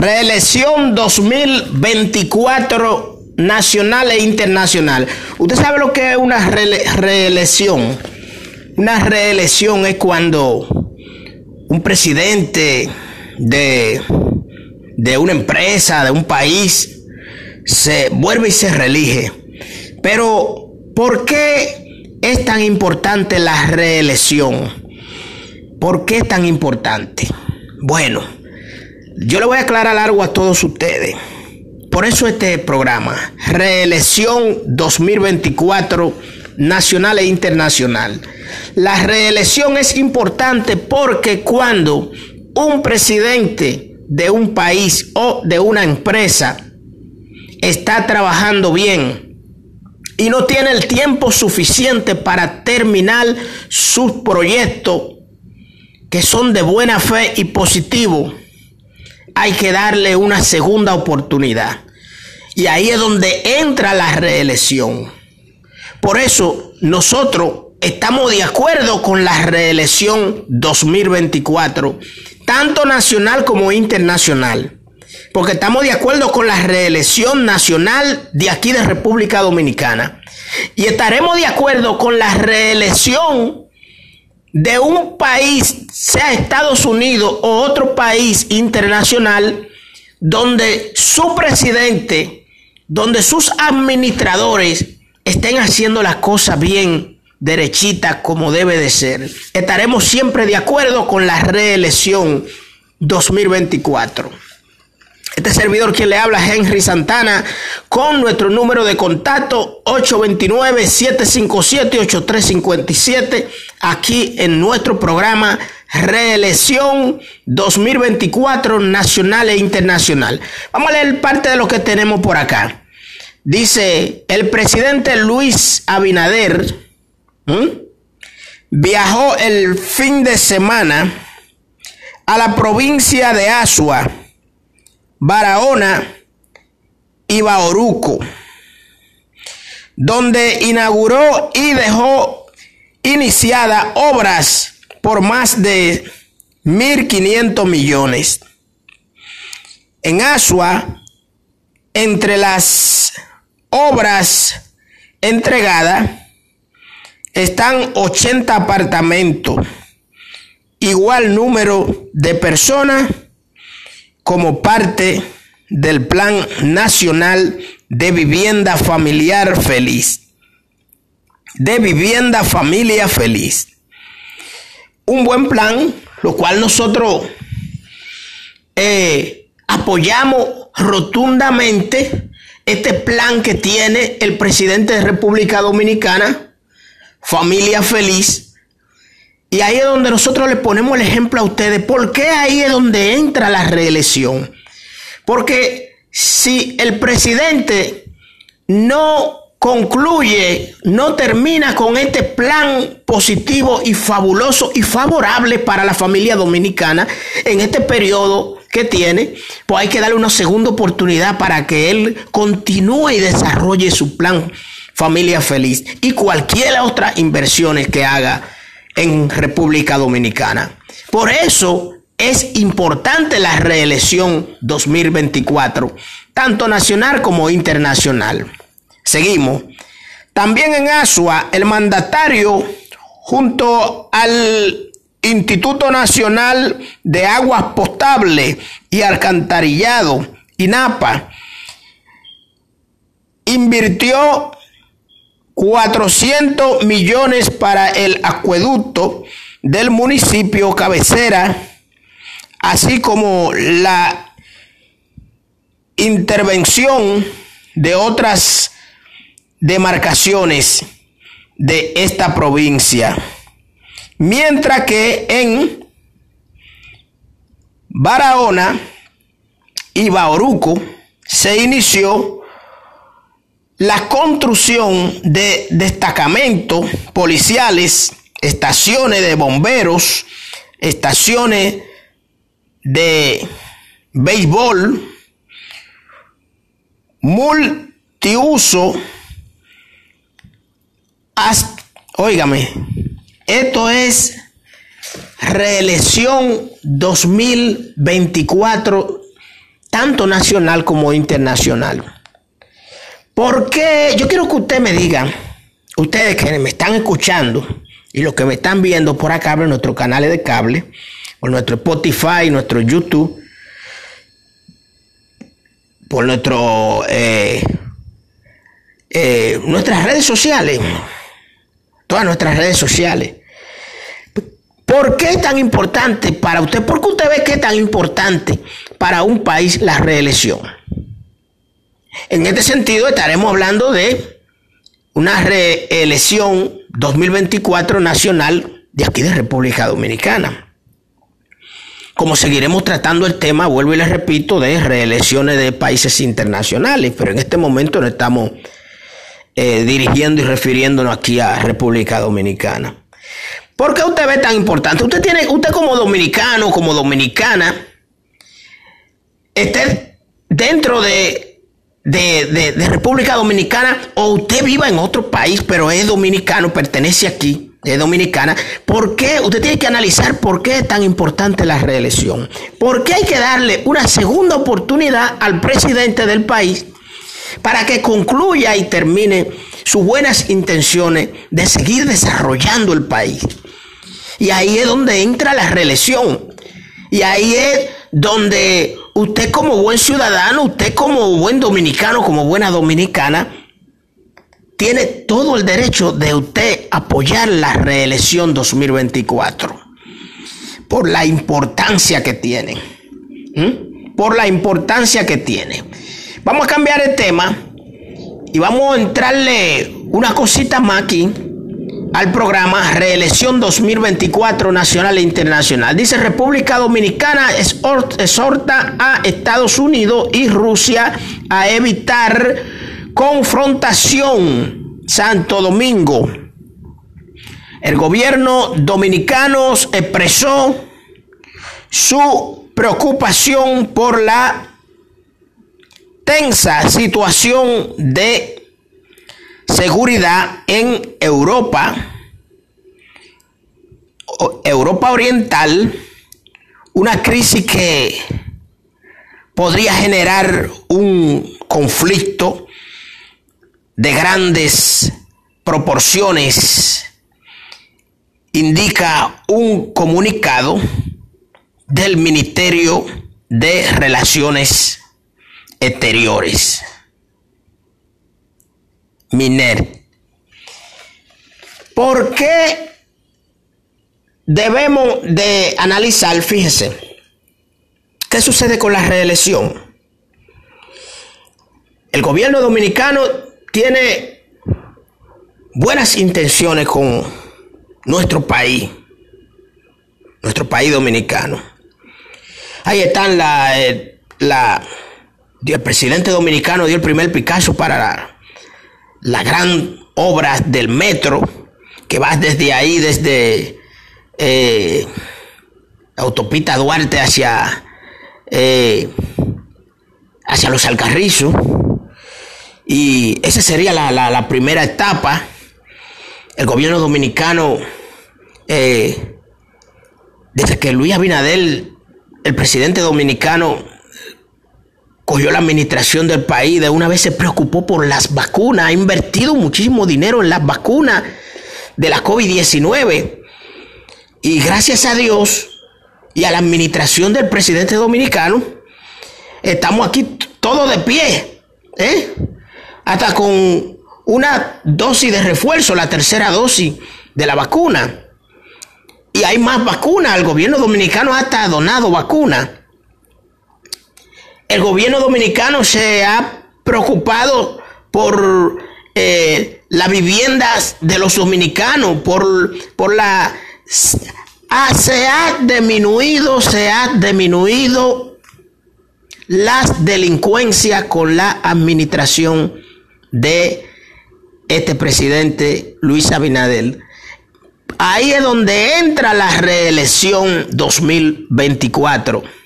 Reelección 2024 nacional e internacional. ¿Usted sabe lo que es una reelección? Una reelección es cuando un presidente de, de una empresa, de un país, se vuelve y se reelige. Pero, ¿por qué es tan importante la reelección? ¿Por qué es tan importante? Bueno, yo le voy a aclarar algo a todos ustedes. Por eso este programa, reelección 2024 nacional e internacional. La reelección es importante porque cuando un presidente de un país o de una empresa está trabajando bien y no tiene el tiempo suficiente para terminar sus proyectos que son de buena fe y positivo, hay que darle una segunda oportunidad. Y ahí es donde entra la reelección. Por eso nosotros estamos de acuerdo con la reelección 2024, tanto nacional como internacional. Porque estamos de acuerdo con la reelección nacional de aquí de República Dominicana. Y estaremos de acuerdo con la reelección de un país, sea Estados Unidos o otro país internacional, donde su presidente, donde sus administradores estén haciendo las cosas bien, derechita, como debe de ser. Estaremos siempre de acuerdo con la reelección 2024. Este servidor quien le habla, Henry Santana, con nuestro número de contacto 829-757-8357, aquí en nuestro programa Reelección 2024 Nacional e Internacional. Vamos a leer parte de lo que tenemos por acá. Dice, el presidente Luis Abinader viajó el fin de semana a la provincia de Asua Barahona y Baoruco, donde inauguró y dejó iniciadas obras por más de 1.500 millones. En Asua, entre las obras entregadas, están 80 apartamentos, igual número de personas como parte del Plan Nacional de Vivienda Familiar Feliz. De Vivienda Familia Feliz. Un buen plan, lo cual nosotros eh, apoyamos rotundamente este plan que tiene el presidente de República Dominicana, Familia Feliz, y ahí es donde nosotros le ponemos el ejemplo a ustedes. ¿Por qué ahí es donde entra la reelección? Porque si el presidente no concluye, no termina con este plan positivo y fabuloso y favorable para la familia dominicana en este periodo que tiene, pues hay que darle una segunda oportunidad para que él continúe y desarrolle su plan familia feliz y cualquier otra inversiones que haga en República Dominicana. Por eso es importante la reelección 2024, tanto nacional como internacional. Seguimos. También en Asua, el mandatario, junto al Instituto Nacional de Aguas Potables y Alcantarillado, INAPA, invirtió 400 millones para el acueducto del municipio cabecera, así como la intervención de otras demarcaciones de esta provincia. Mientras que en Barahona y Bauruco se inició la construcción de destacamentos policiales, estaciones de bomberos, estaciones de béisbol, multiuso, óigame, esto es reelección 2024 tanto nacional como internacional. Porque yo quiero que usted me diga, ustedes que me están escuchando y los que me están viendo por acá en nuestros canales de cable, por nuestro Spotify, nuestro YouTube, por nuestro, eh, eh, nuestras redes sociales, todas nuestras redes sociales. ¿Por qué es tan importante para usted? ¿Por qué usted ve que es tan importante para un país la reelección? En este sentido estaremos hablando de una reelección 2024 nacional de aquí de República Dominicana como seguiremos tratando el tema, vuelvo y les repito, de reelecciones de países internacionales, pero en este momento no estamos eh, dirigiendo y refiriéndonos aquí a República Dominicana. ¿Por qué usted ve tan importante? Usted tiene, usted como dominicano, como dominicana, esté dentro de, de, de República Dominicana o usted viva en otro país, pero es dominicano, pertenece aquí es dominicana, ¿por qué? Usted tiene que analizar por qué es tan importante la reelección. ¿Por qué hay que darle una segunda oportunidad al presidente del país para que concluya y termine sus buenas intenciones de seguir desarrollando el país? Y ahí es donde entra la reelección. Y ahí es donde usted como buen ciudadano, usted como buen dominicano, como buena dominicana, tiene todo el derecho de usted apoyar la reelección 2024 por la importancia que tiene. Por la importancia que tiene. Vamos a cambiar el tema y vamos a entrarle una cosita más aquí al programa Reelección 2024 Nacional e Internacional. Dice República Dominicana exhorta a Estados Unidos y Rusia a evitar confrontación Santo Domingo. El gobierno dominicano expresó su preocupación por la tensa situación de seguridad en Europa, Europa Oriental, una crisis que podría generar un conflicto de grandes proporciones indica un comunicado del Ministerio de Relaciones Exteriores. Miner. ¿Por qué debemos de analizar, fíjese, qué sucede con la reelección? El gobierno dominicano tiene buenas intenciones con nuestro país, nuestro país dominicano. Ahí están la, eh, el presidente dominicano dio el primer Picasso para la, gran obra del metro que va desde ahí, desde eh, autopista Duarte hacia eh, hacia los Alcarrizos y esa sería la, primera etapa. El gobierno dominicano, eh, desde que Luis Abinadel, el presidente dominicano, cogió la administración del país, de una vez se preocupó por las vacunas, ha invertido muchísimo dinero en las vacunas de la COVID-19. Y gracias a Dios y a la administración del presidente dominicano, estamos aquí todos de pie. ¿eh? hasta con una dosis de refuerzo, la tercera dosis de la vacuna. Y hay más vacunas. El gobierno dominicano hasta ha donado vacunas. El gobierno dominicano se ha preocupado por eh, las viviendas de los dominicanos, por, por la... Ah, se ha disminuido, se ha disminuido las delincuencias con la administración de este presidente Luis Abinadel. Ahí es donde entra la reelección 2024.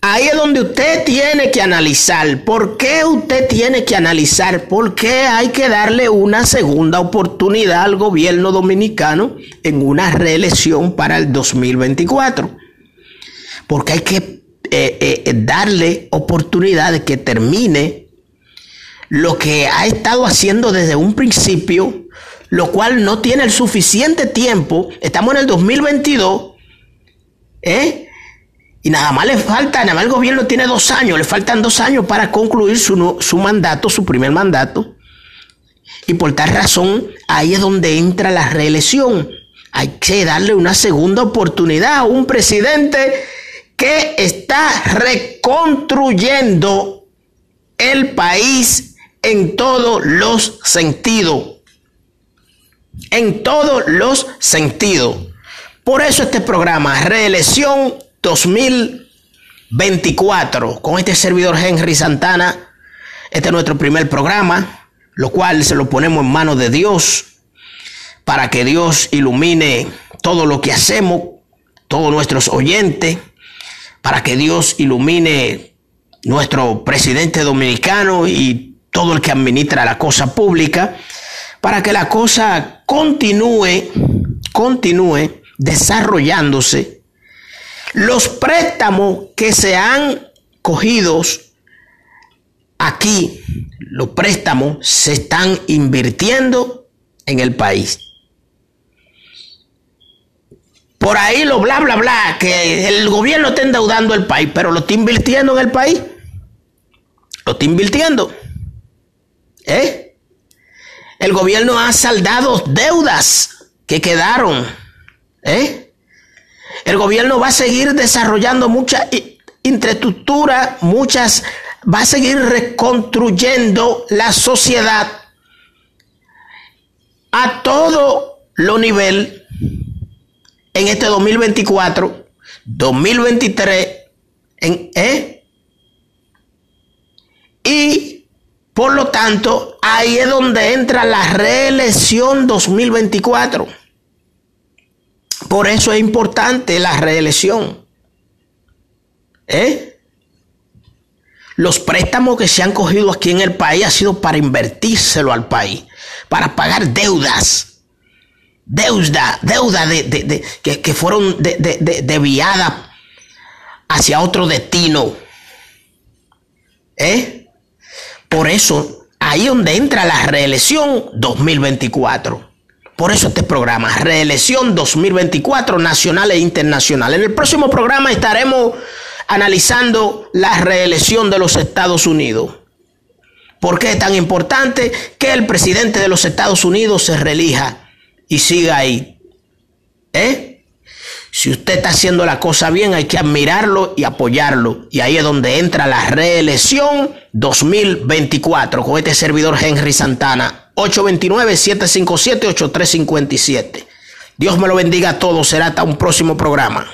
Ahí es donde usted tiene que analizar. ¿Por qué usted tiene que analizar? ¿Por qué hay que darle una segunda oportunidad al gobierno dominicano en una reelección para el 2024? Porque hay que eh, eh, darle oportunidad de que termine lo que ha estado haciendo desde un principio, lo cual no tiene el suficiente tiempo. Estamos en el 2022, ¿eh? Y nada más le falta, nada más el gobierno tiene dos años, le faltan dos años para concluir su, su mandato, su primer mandato. Y por tal razón, ahí es donde entra la reelección. Hay que darle una segunda oportunidad a un presidente que está reconstruyendo el país en todos los sentidos. En todos los sentidos. Por eso este programa, Reelección 2024, con este servidor Henry Santana, este es nuestro primer programa, lo cual se lo ponemos en manos de Dios para que Dios ilumine todo lo que hacemos, todos nuestros oyentes, para que Dios ilumine nuestro presidente dominicano y todo el que administra la cosa pública, para que la cosa continúe, continúe desarrollándose. Los préstamos que se han cogido aquí, los préstamos se están invirtiendo en el país. Por ahí lo bla, bla, bla, que el gobierno está endeudando el país, pero lo está invirtiendo en el país. Lo está invirtiendo. ¿Eh? El gobierno ha saldado deudas que quedaron. ¿Eh? El gobierno va a seguir desarrollando mucha infraestructura, muchas, va a seguir reconstruyendo la sociedad a todo lo nivel en este 2024, 2023, en, ¿eh? Y por lo tanto, ahí es donde entra la reelección 2024. Por eso es importante la reelección. ¿Eh? Los préstamos que se han cogido aquí en el país ha sido para invertírselo al país, para pagar deudas deuda, deuda de, que, fueron desviadas hacia otro destino. ¿Eh? Por eso, ahí donde entra la reelección 2024. Por eso este programa, reelección 2024 nacional e internacional. En el próximo programa estaremos analizando la reelección de los Estados Unidos. ¿Por qué es tan importante que el presidente de los Estados Unidos se reelija? y siga ahí. ¿Eh? Si usted está haciendo la cosa bien, hay que admirarlo y apoyarlo. Y ahí es donde entra la reelección 2024 con este servidor Henry Santana. 829-757-8357. Dios me lo bendiga a todos. Será hasta un próximo programa.